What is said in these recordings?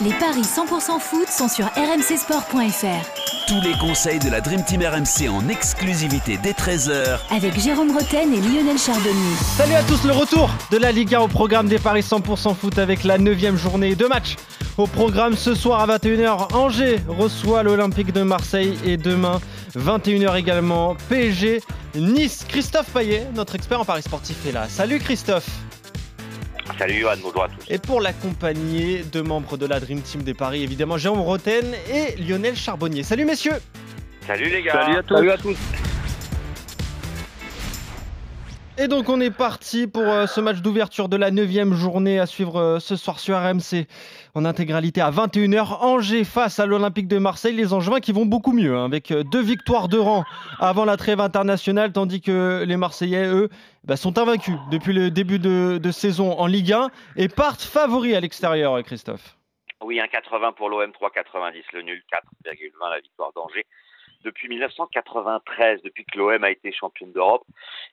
Les paris 100% foot sont sur rmcsport.fr. Tous les conseils de la Dream Team RMC en exclusivité dès 13h Avec Jérôme Roten et Lionel Charbonnier. Salut à tous, le retour de la Ligue 1 au programme des paris 100% foot avec la 9 journée de match. Au programme ce soir à 21h, Angers reçoit l'Olympique de Marseille et demain 21h également PSG Nice. Christophe Payet, notre expert en paris sportif est là. Salut Christophe. Salut Johan, bonjour à tous. Et pour l'accompagner, deux membres de la Dream Team des Paris, évidemment Jérôme Roten et Lionel Charbonnier. Salut messieurs Salut les gars Salut à tous, Salut à tous. Et donc on est parti pour euh, ce match d'ouverture de la 9 journée à suivre euh, ce soir sur RMC en intégralité à 21h. Angers face à l'Olympique de Marseille, les Angevins qui vont beaucoup mieux hein, avec euh, deux victoires de rang avant la trêve internationale tandis que les Marseillais, eux, bah, sont invaincus depuis le début de, saison en Ligue 1 et partent favoris à l'extérieur, Christophe. Oui, 1,80 pour l'OM, 3,90 le nul, 4,20 la victoire d'Angers depuis 1993, depuis que l'OM a été championne d'Europe,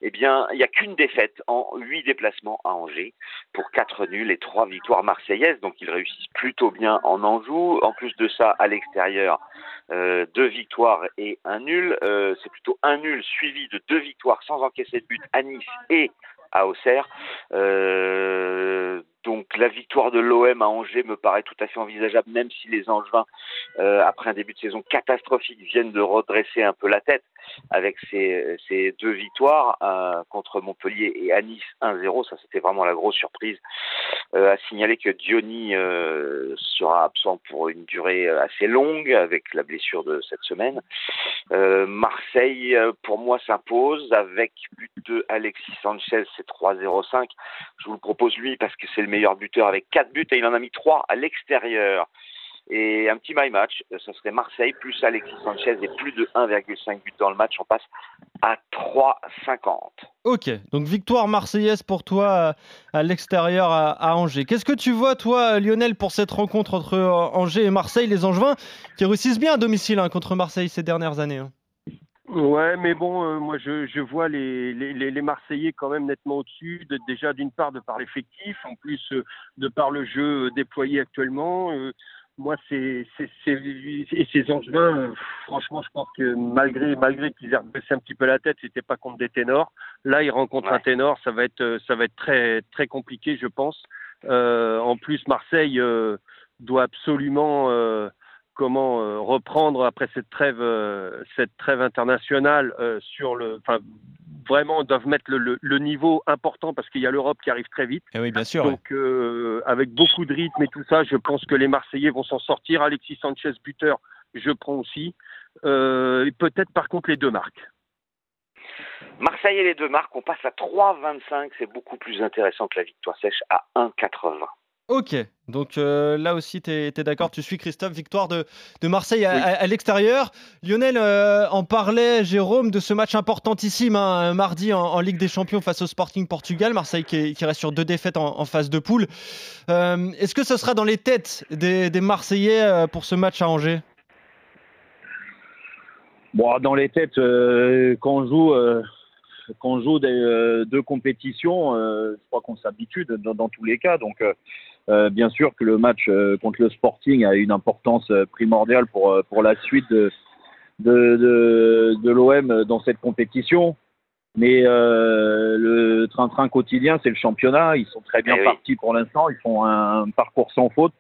eh bien, il n'y a qu'une défaite en huit déplacements à Angers pour quatre nuls et trois victoires marseillaises. Donc, ils réussissent plutôt bien en Anjou. En plus de ça, à l'extérieur, euh, deux victoires et un nul. Euh, c'est plutôt un nul suivi de deux victoires sans encaisser de but à Nice et à Auxerre. Euh, donc la victoire de l'OM à Angers me paraît tout à fait envisageable, même si les Angevins, euh, après un début de saison catastrophique, viennent de redresser un peu la tête avec ces, deux victoires euh, contre Montpellier et à Nice 1-0. Ça, c'était vraiment la grosse surprise. Euh, à signaler que Diony euh, sera absent pour une durée assez longue avec la blessure de cette semaine. Marseille, pour moi, s'impose avec but de Alexis Sanchez, c'est 3-0-5. Je vous le propose lui parce que c'est le meilleur buteur avec quatre buts et il en a mis trois à l'extérieur. Et un petit my match, ce serait Marseille plus Alexis Sanchez et plus de 1,5 but dans le match. On passe à 3,50. Ok, donc victoire marseillaise pour toi à l'extérieur à, Angers. Qu'est-ce que tu vois, toi, Lionel, pour cette rencontre entre Angers et Marseille, les Angevins, qui réussissent bien à domicile hein, contre Marseille ces dernières années hein? Ouais, mais bon, euh, moi je, je vois les, les, les, Marseillais quand même nettement au-dessus, de, déjà d'une part de par l'effectif, en plus euh, de par le jeu déployé actuellement. Euh, moi, c'est et ces Angevins, franchement, je pense que malgré malgré qu'ils aient baissé un petit peu la tête, c'était pas contre des ténors. Là, ils rencontrent un ténor, ça va être ça va être très très compliqué, je pense. en plus, Marseille doit absolument comment euh, reprendre après cette trêve, euh, cette trêve internationale euh, sur le, enfin vraiment doivent mettre le, le, niveau important parce qu'il y a l'Europe qui arrive très vite. Et eh oui, bien sûr. Donc avec beaucoup de rythme et tout ça, je pense que les Marseillais vont s'en sortir. Alexis Sanchez buteur, je prends aussi. Peut-être par contre les deux marques. Marseille et les deux marques, on passe à 3,25. C'est beaucoup plus intéressant que la victoire sèche à 1,80. Ok, donc euh, là aussi, tu es, d'accord, tu suis Christophe, victoire de, de Marseille à, l'extérieur. Lionel euh, en parlait, Jérôme, de ce match importantissime, hein, mardi en, Ligue des Champions face au Sporting Portugal. Marseille qui, reste sur deux défaites en, phase de poule. Euh, est-ce que ce sera dans les têtes des, Marseillais pour ce match à Angers? Bon, dans les têtes, quand on joue joue des, deux compétitions, je crois qu'on s'habitue dans, dans, tous les cas. Donc, euh, bien sûr que le match euh, contre le Sporting a une importance euh, primordiale pour, pour la suite de, de, de, de l'OM dans cette compétition. Mais le train-train quotidien, c'est le championnat. Ils sont très bien eh partis pour l'instant. Ils font un, parcours sans faute.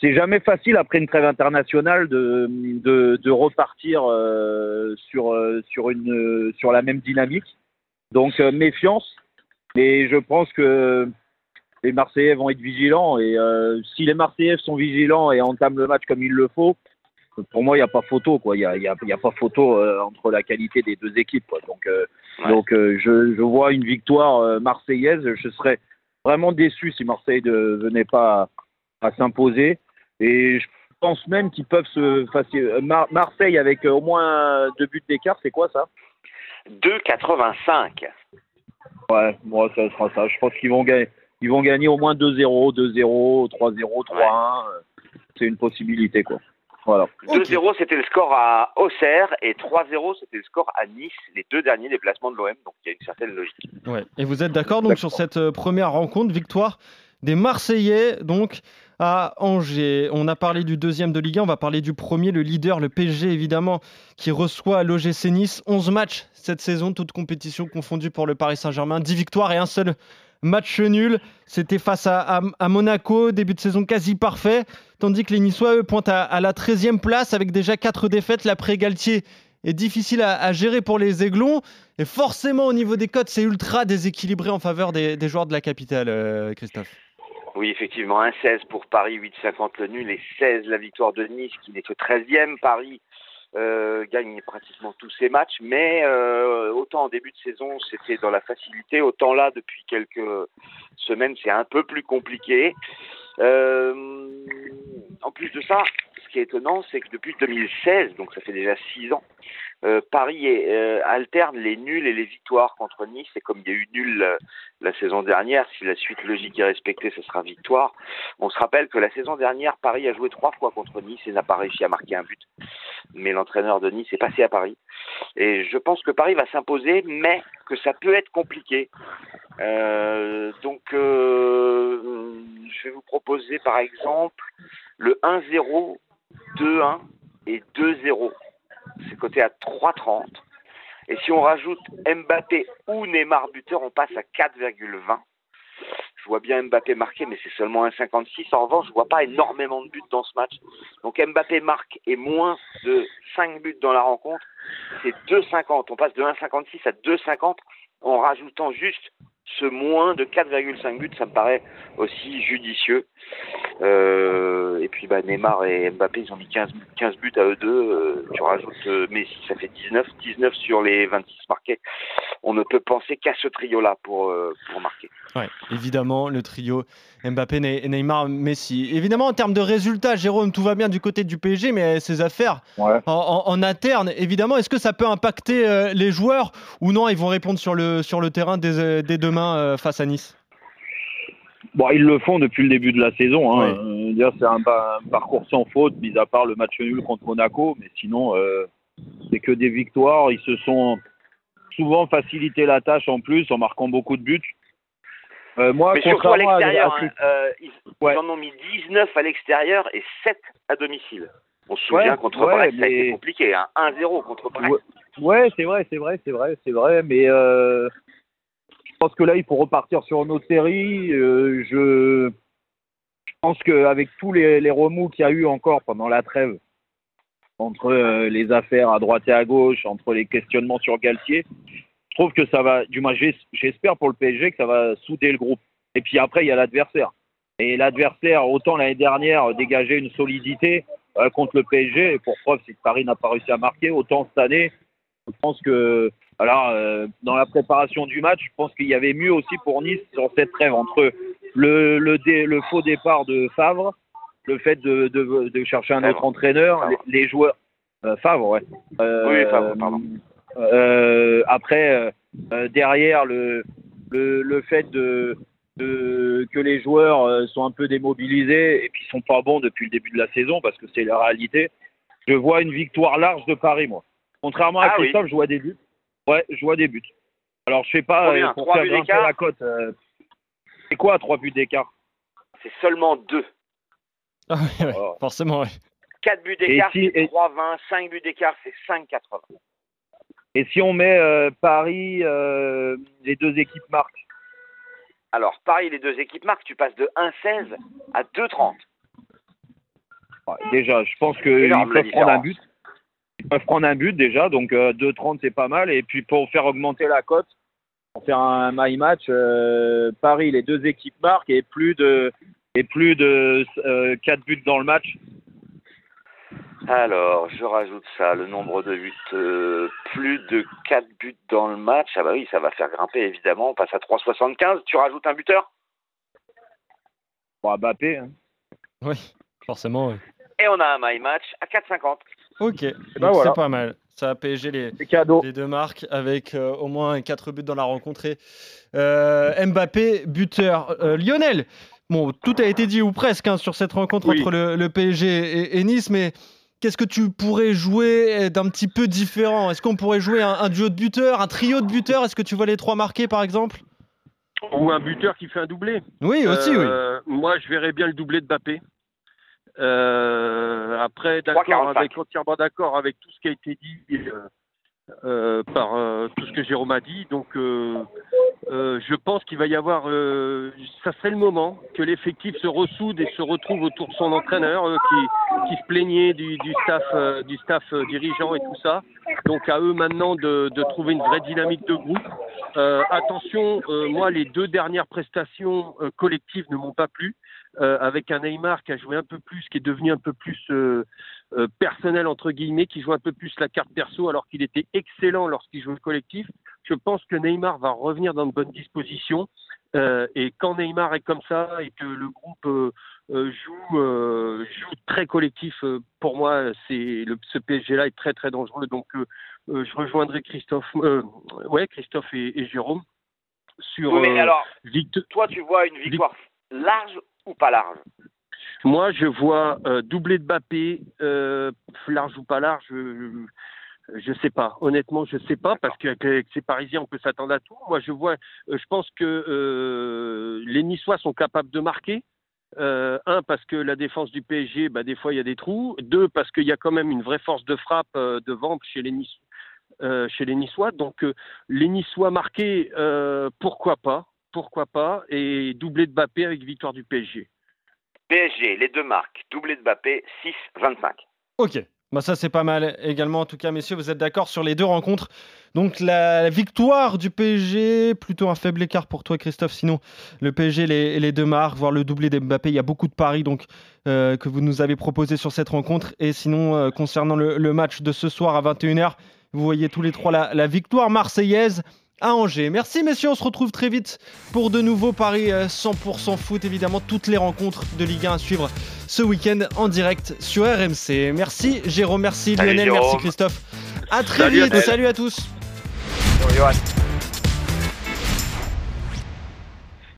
C'est jamais facile après une trêve internationale de, de, de repartir sur, sur, une, sur la même dynamique. Donc méfiance. Mais je pense que les Marseillais vont être vigilants. Et euh, si les Marseillais sont vigilants et entament le match comme il le faut, pour moi, il n'y a pas photo. Il n'y a, y a, y a, pas photo euh, entre la qualité des deux équipes. Quoi. Donc, euh, donc je, je, vois une victoire marseillaise. Je serais vraiment déçu si Marseille ne venait pas à, s'imposer. Et je pense même qu'ils peuvent se faire. Marseille avec au moins deux buts d'écart, c'est quoi ça? 2,85. Ouais, moi, ça sera ça. Je pense qu'ils vont gagner ils vont gagner au moins 2-0, 2-0, 3-0, 3-1. C'est une possibilité, quoi. Voilà. 2-0, c'était le score à Auxerre et 3-0, c'était le score à Nice, les deux derniers déplacements de l'OM. Donc il y a une certaine logique. Ouais. Et vous êtes d'accord donc sur cette euh, première rencontre, victoire des Marseillais, donc à Angers. On a parlé du deuxième de Ligue 1, on va parler du premier, le leader, le PSG évidemment, qui reçoit l'OGC Nice. 11 matchs cette saison, toutes compétitions confondues pour le Paris Saint-Germain, 10 victoires et un seul match nul. C'était face à, Monaco, début de saison quasi parfait, tandis que les Niçois, eux, pointent à, la 13e place avec déjà 4 défaites. L'après-Galtier est difficile à, gérer pour les Aiglons. Et forcément, au niveau des cotes, c'est ultra déséquilibré en faveur des, joueurs de la capitale, euh, Christophe. Oui, effectivement, 1-16 pour Paris, 8-50 le nul et 16 la victoire de Nice qui n'est que 13e. Paris euh, gagne pratiquement tous ses matchs, mais euh, autant en début de saison c'était dans la facilité, autant là depuis quelques semaines c'est un peu plus compliqué. Euh, en plus de ça, ce qui est étonnant, c'est que depuis 2016, donc ça fait déjà six ans, euh, Paris euh, alterne les nuls et les victoires contre Nice. Et comme il y a eu nul euh, la saison dernière, si la suite logique est respectée, ce sera victoire. On se rappelle que la saison dernière, Paris a joué trois fois contre Nice et n'a pas réussi à marquer un but. Mais l'entraîneur de Nice est passé à Paris. Et je pense que Paris va s'imposer, mais que ça peut être compliqué. donc, je vais vous proposer par exemple le 1-0, 2-1 et 2-0 c'est coté à 3,30. Et si on rajoute Mbappé ou Neymar buteur, on passe à 4,20. Je vois bien Mbappé marquer, mais c'est seulement 1,56. En revanche, je vois pas énormément de buts dans ce match. Donc Mbappé marque et moins de 5 buts dans la rencontre, c'est 2,50. On passe de 1,56 à 2,50 en rajoutant juste ce moins de 4,5 buts, ça me paraît aussi judicieux. Euh, et puis bah, Neymar et Mbappé, ils ont mis 15, 15 buts à eux deux. Euh, tu rajoutes euh, Messi, ça fait 19. 19 sur les 26 marqués. On ne peut penser qu'à ce trio-là pour, pour marquer. Ouais, évidemment, le trio Mbappé, Neymar, Messi. Évidemment, en termes de résultats, Jérôme, tout va bien du côté du PSG, mais ces affaires en, interne, évidemment, est-ce que ça peut impacter les joueurs ou non Ils vont répondre sur le, sur le terrain dès, dès demain face à Nice? Bon, ils le font depuis le début de la saison. Hein. Euh, c'est un, parcours sans faute, mis à part le match nul contre Monaco. Mais sinon, euh, c'est que des victoires. Ils se sont souvent facilité la tâche en plus en marquant beaucoup de buts. Euh, moi, mais surtout à l'extérieur, hein, ils, en ont mis 19 à l'extérieur et 7 à domicile. On se souvient contre Brest, ça a été compliqué, hein, 1-0 contre Brest. Ouais, c'est vrai, c'est vrai, c'est vrai, c'est vrai, mais je pense que là, il faut repartir sur une autre série. Euh, je, pense qu'avec tous les, remous qu'il y a eu encore pendant la trêve, entre euh, les affaires à droite et à gauche, entre les questionnements sur Galtier, je trouve que ça va, du moins j'espère pour le PSG que ça va souder le groupe. Et puis après, il y a l'adversaire. Et l'adversaire, autant l'année dernière, dégageait une solidité euh, contre le PSG, et pour preuve, c'est que Paris n'a pas réussi à marquer, autant cette année, je pense que alors, euh, dans la préparation du match, je pense qu'il y avait mieux aussi pour Nice sur cette trêve entre le, le, le faux départ de Favre, le fait de, de, de chercher un autre entraîneur, les, joueurs. Euh, Favre, ouais. Oui, Favre, pardon. Après, derrière, le, le, le fait de, de, que les joueurs sont un peu démobilisés et puis sont pas bons depuis le début de la saison parce que c'est la réalité. Je vois une victoire large de Paris, moi. Contrairement à ah Christophe, je vois des buts. Ouais, je vois des buts. Alors, je sais pas euh, pour faire grimper la cote. Euh, c'est quoi trois buts d'écart? C'est seulement deux. Ah oui, oh. forcément, oui. 4 buts d'écart, c'est 3,20. 5 buts d'écart, c'est 5,80. Et si on met euh, Paris, les deux équipes marquent Alors, Paris, les deux équipes marquent, tu passes de 1,16 à 2,30. déjà, je pense qu'ils peuvent prendre un but. Ils peuvent prendre un but déjà, donc 2,30 euh, c'est pas mal. Et puis pour faire augmenter la cote, pour faire un my match, euh, Paris, les deux équipes marquent et plus de, et plus de 4 euh, buts dans le match. Alors, je rajoute ça, le nombre de buts, plus de 4 buts dans le match. Ah bah oui, ça va faire grimper évidemment. On passe à 3,75. Tu rajoutes un buteur? Bon, Mbappé. Hein. Oui, forcément. Oui. Et on a un my match à 4,50. Ok, bah c'est pas mal. Ça a PSG les, les deux marques avec euh, au moins 4 buts dans la rencontre. Euh, Mbappé, buteur. Euh, Lionel, bon, tout a été dit ou presque hein, sur cette rencontre entre le, PSG et, Nice, mais qu'est-ce que tu pourrais jouer d'un petit peu différent? Est-ce qu'on pourrait jouer un, duo de buteurs, un trio de buteurs? Est-ce que tu vois les trois marqués par exemple? Ou un buteur qui fait un doublé. Oui, aussi, Euh, Moi, je verrais bien le doublé de Bappé. Euh, après, d'accord, 3,45. avec entièrement d'accord avec tout ce qui a été dit euh, euh, par euh, tout ce que Jérôme a dit. Donc, euh, euh, je pense qu'il va y avoir, euh, ça serait le moment que l'effectif se ressoude et se retrouve autour de son entraîneur euh, qui, qui se plaignait du, du staff, du staff dirigeant et tout ça. Donc, à eux maintenant de, de trouver une vraie dynamique de groupe. Attention, moi, les deux dernières prestations collectives ne m'ont pas plu. Avec un Neymar qui a joué un peu plus, qui est devenu un peu plus euh, personnel entre guillemets, qui joue un peu plus la carte perso alors qu'il était excellent lorsqu'il jouait le collectif. Je pense que Neymar va revenir dans de bonnes dispositions. Euh, et quand Neymar est comme ça et que le groupe euh, joue, joue très collectif, pour moi, c'est le, ce PSG-là est très très dangereux. Donc, je rejoindrai Christophe, ouais, Christophe et, et Jérôme sur. Oui, mais alors, Victor- toi, tu vois une victoire large ou pas large? Moi, je vois euh, doublé de Mbappé, euh, large ou pas large, je, je sais pas. Honnêtement, je sais pas parce qu'avec avec ces Parisiens, on peut s'attendre à tout. Moi, je vois, euh, je pense que euh, les Niçois sont capables de marquer. Un, parce que la défense du PSG, bah, des fois, il y a des trous. Deux, parce qu'il y a quand même une vraie force de frappe euh, devant chez les Niçois. chez les Niçois. Donc, les Niçois marqués, pourquoi pas Pourquoi pas Et doublé de Mbappé avec victoire du PSG. PSG, les deux marques, doublé de Mbappé, 6-25. Ok. Bah ça c'est pas mal également en tout cas messieurs vous êtes d'accord sur les deux rencontres donc la, victoire du PSG plutôt un faible écart pour toi Christophe sinon le PSG les, les deux marques voire le doublé d'Mbappé il y a beaucoup de paris donc euh, que vous nous avez proposé sur cette rencontre et sinon euh, concernant le, le match de ce soir à 21h vous voyez tous les trois la, la victoire marseillaise à Angers. Merci messieurs, on se retrouve très vite pour de nouveaux paris euh, 100% foot, évidemment toutes les rencontres de Ligue 1 à suivre ce week-end en direct sur RMC. Merci Jérôme, merci Lionel, Jérôme. merci Christophe. À très Salut vite, salut à tous.